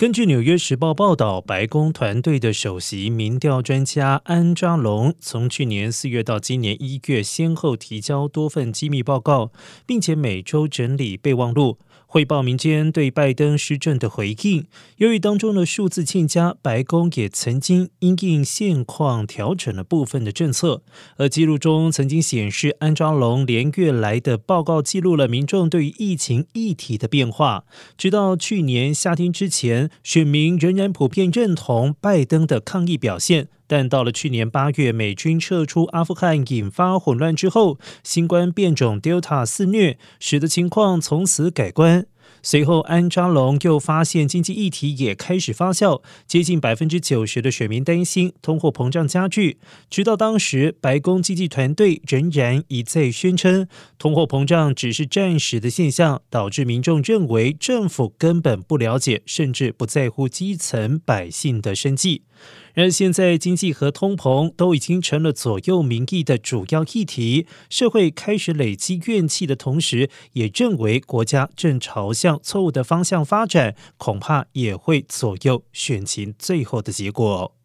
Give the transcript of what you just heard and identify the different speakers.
Speaker 1: 根据《纽约时报》报道，白宫团队的首席民调专家安扎龙从去年四月到今年一月，先后提交多份机密报告，并且每周整理备忘录。汇报民间对拜登施政的回应。由于当中的数字欠佳，白宫也曾经因应现况调整了部分的政策。而记录中曾经显示，安扎龙连月来的报告记录了民众对于疫情议题的变化。直到去年夏天之前，选民仍然普遍认同拜登的抗疫表现。但到了去年八月，美军撤出阿富汗引发混乱之后，新冠变种 Delta 肆虐，使得情况从此改观。随后，安扎龙又发现经济议题也开始发酵，接近百分之九十的选民担心通货膨胀加剧。直到当时，白宫经济团队仍然一再宣称，通货膨胀只是暂时的现象，导致民众认为政府根本不了解，甚至不在乎基层百姓的生计。然而，现在经济和通膨都已经成了左右民意的主要议题，社会开始累积怨气的同时，也认为国家正朝向错误的方向发展，恐怕也会左右选情最后的结果。